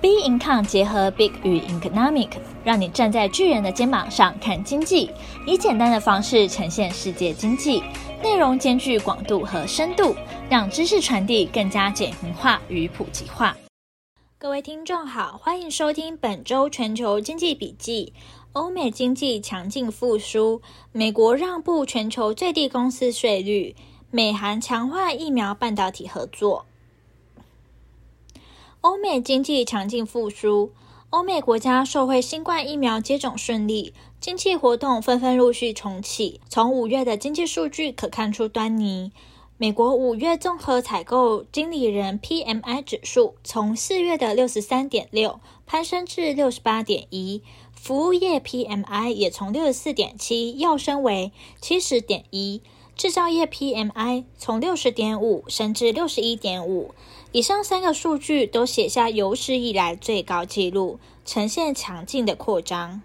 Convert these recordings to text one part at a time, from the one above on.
B Income 结合 Big 与 Economic，让你站在巨人的肩膀上看经济，以简单的方式呈现世界经济，内容兼具广度和深度，让知识传递更加简明化与普及化。各位听众好，欢迎收听本周全球经济笔记。欧美经济强劲复苏，美国让步全球最低公司税率，美韩强化疫苗半导体合作。欧美经济强劲复苏，欧美国家受惠新冠疫苗接种顺利，经济活动纷纷陆续重启。从五月的经济数据可看出端倪。美国五月综合采购经理人 PMI 指数从四月的六十三点六攀升至六十八点一，服务业 PMI 也从六十四点七跃升为七十点一，制造业 PMI 从六十点五升至六十一点五。以上三个数据都写下有史以来最高纪录，呈现强劲的扩张。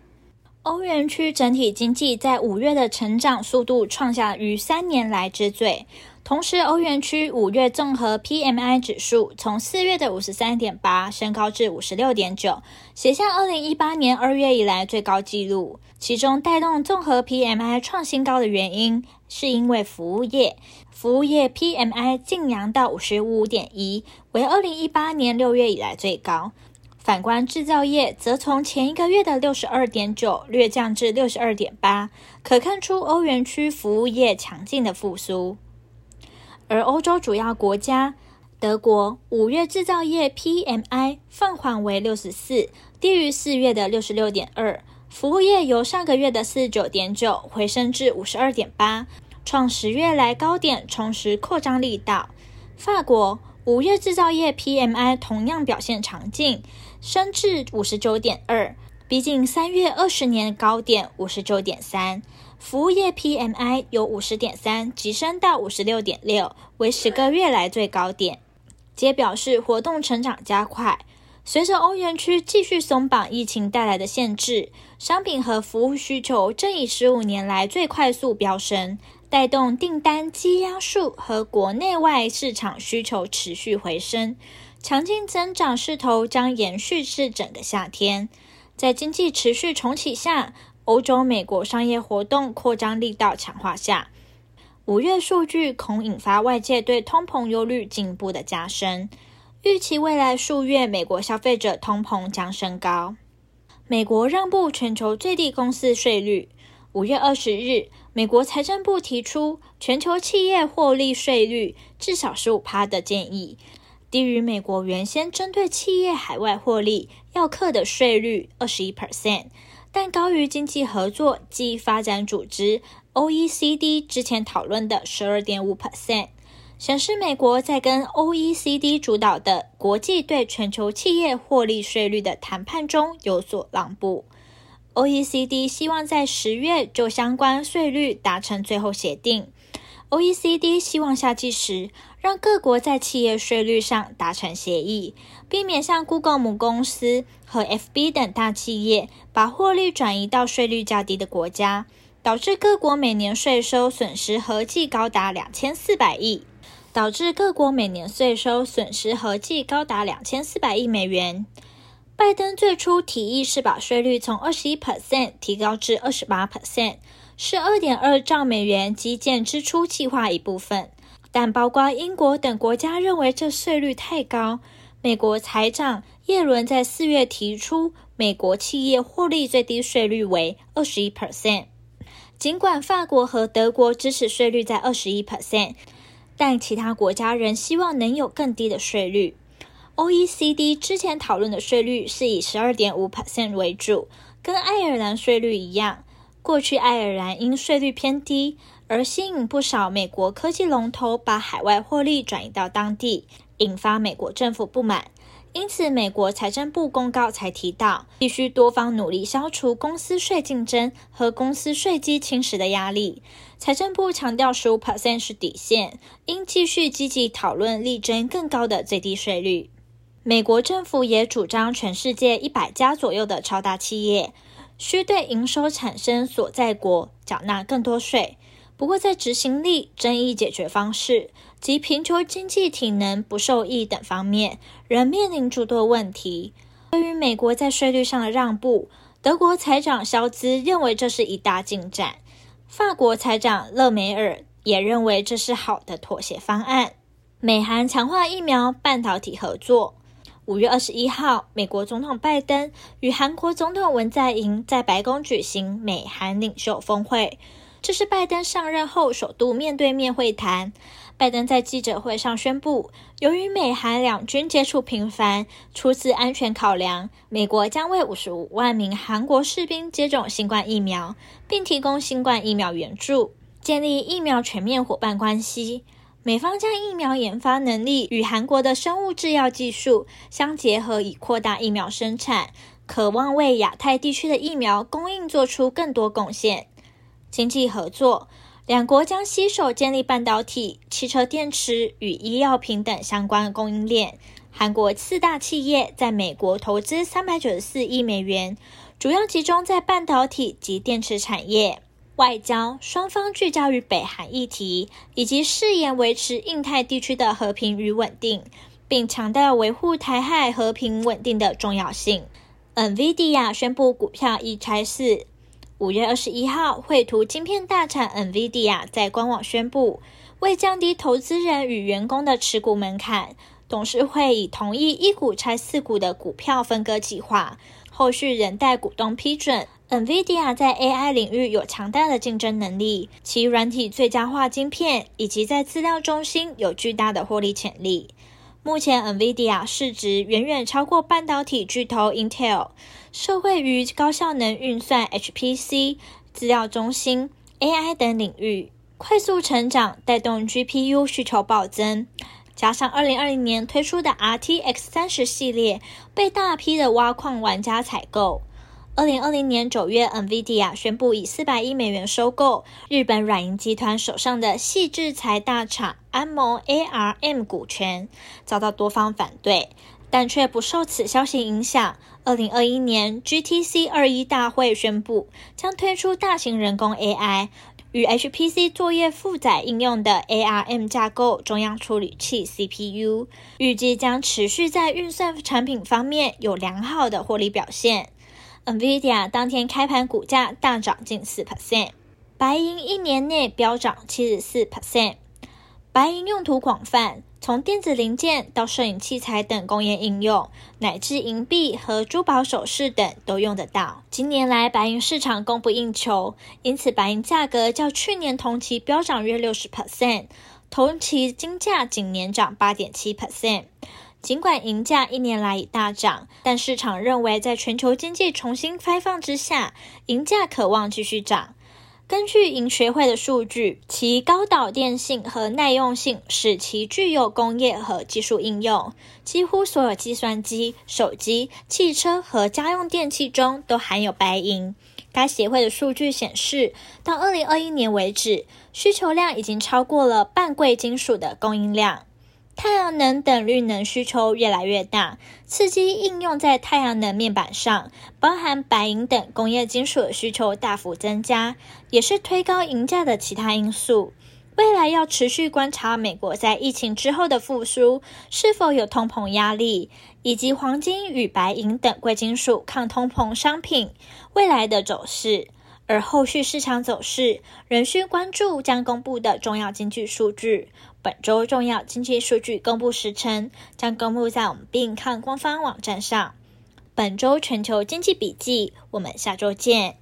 欧元区整体经济在五月的成长速度创下逾三年来之最，同时欧元区五月综合 PMI 指数从四月的五十三点八升高至五十六点九，写下二零一八年二月以来最高纪录。其中带动综合 PMI 创新高的原因，是因为服务业。服务业 PMI 劲扬到五十五点一，为二零一八年六月以来最高。反观制造业，则从前一个月的六十二点九略降至六十二点八，可看出欧元区服务业强劲的复苏。而欧洲主要国家，德国五月制造业 PMI 放缓为六十四，低于四月的六十六点二。服务业由上个月的四十九点九回升至五十二点八。创十月来高点，重拾扩张力道。法国五月制造业 PMI 同样表现强劲，升至五十九点二，逼近三月二十年高点五十九点三。服务业 PMI 由五十点三急升到五十六点六，为十个月来最高点，皆表示活动成长加快。随着欧元区继续松绑疫情带来的限制，商品和服务需求正以十五年来最快速飙升。带动订单积压数和国内外市场需求持续回升，强劲增长势头将延续至整个夏天。在经济持续重启下，欧洲、美国商业活动扩张力道强化下，五月数据恐引发外界对通膨忧虑进一步的加深，预期未来数月美国消费者通膨将升高。美国让步全球最低公司税率，五月二十日。美国财政部提出全球企业获利税率至少十五趴的建议，低于美国原先针对企业海外获利要课的税率二十一 percent，但高于经济合作暨发展组织 OECD 之前讨论的十二点五 percent，显示美国在跟 OECD 主导的国际对全球企业获利税率的谈判中有所让步。OECD 希望在十月就相关税率达成最后协定。OECD 希望夏季时让各国在企业税率上达成协议，避免像 Google 母公司和 FB 等大企业把获利转移到税率较低的国家，导致各国每年税收损失合计高达两千四百亿，导致各国每年税收损失合计高达两千四百亿美元。拜登最初提议是把税率从二十一 percent 提高至二十八 percent，是二点二兆美元基建支出计划一部分。但包括英国等国家认为这税率太高。美国财长耶伦在四月提出，美国企业获利最低税率为二十一 percent。尽管法国和德国支持税率在二十一 percent，但其他国家仍希望能有更低的税率。OECD 之前讨论的税率是以十二点五 percent 为主，跟爱尔兰税率一样。过去爱尔兰因税率偏低而吸引不少美国科技龙头把海外获利转移到当地，引发美国政府不满。因此，美国财政部公告才提到，必须多方努力消除公司税竞争和公司税基侵蚀的压力。财政部强调，十五 percent 是底线，应继续积极讨论，力争更高的最低税率。美国政府也主张，全世界一百家左右的超大企业需对营收产生所在国缴纳更多税。不过，在执行力、争议解决方式及贫穷经济体能不受益等方面，仍面临诸多问题。对于美国在税率上的让步，德国财长肖兹认为这是一大进展，法国财长勒梅尔也认为这是好的妥协方案。美韩强化疫苗、半导体合作。五月二十一号，美国总统拜登与韩国总统文在寅在白宫举行美韩领袖峰会，这是拜登上任后首度面对面会谈。拜登在记者会上宣布，由于美韩两军接触频繁，出自安全考量，美国将为五十五万名韩国士兵接种新冠疫苗，并提供新冠疫苗援助，建立疫苗全面伙伴关系。美方将疫苗研发能力与韩国的生物制药技术相结合，以扩大疫苗生产，渴望为亚太地区的疫苗供应做出更多贡献。经济合作，两国将携手建立半导体、汽车电池与医药品等相关供应链。韩国四大企业在美国投资三百九十四亿美元，主要集中在半导体及电池产业。外交，双方聚焦于北韩议题，以及誓言维持印太地区的和平与稳定，并强调维护台海和平稳定的重要性。NVIDIA 宣布股票一拆四。五月二十一号，绘图晶片大厂 NVIDIA 在官网宣布，为降低投资人与员工的持股门槛，董事会已同意一股拆四股的股票分割计划，后续仍待股东批准。NVIDIA 在 AI 领域有强大的竞争能力，其软体最佳化晶片以及在资料中心有巨大的获利潜力。目前，NVIDIA 市值远远超过半导体巨头 Intel，受惠于高效能运算 HPC、资料中心、AI 等领域快速成长，带动 GPU 需求暴增。加上2020年推出的 RTX 30系列，被大批的挖矿玩家采购。二零二零年九月，NVIDIA 宣布以四百亿美元收购日本软银集团手上的细制裁大厂安谋 ARM 股权，遭到多方反对，但却不受此消息影响。二零二一年 GTC 二一大会宣布将推出大型人工 AI 与 HPC 作业负载应用的 ARM 架构中央处理器 CPU，预计将持续在运算产品方面有良好的获利表现。NVIDIA 当天开盘股价大涨近四 percent，白银一年内飙涨七十四 percent。白银用途广泛，从电子零件到摄影器材等工业应用，乃至银币和珠宝首饰等都用得到。近年来，白银市场供不应求，因此白银价格较去年同期飙涨约六十 percent，同期金价仅年涨八点七 percent。尽管银价一年来已大涨，但市场认为，在全球经济重新开放之下，银价可望继续涨。根据银学会的数据，其高导电性和耐用性使其具有工业和技术应用。几乎所有计算机、手机、汽车和家用电器中都含有白银。该协会的数据显示，到二零二一年为止，需求量已经超过了半贵金属的供应量。太阳能等绿能需求越来越大，刺激应用在太阳能面板上，包含白银等工业金属的需求大幅增加，也是推高银价的其他因素。未来要持续观察美国在疫情之后的复苏是否有通膨压力，以及黄金与白银等贵金属抗通膨商品未来的走势。而后续市场走势仍需关注将公布的重要经济数据。本周重要经济数据公布时程将公布在我们并看官方网站上。本周全球经济笔记，我们下周见。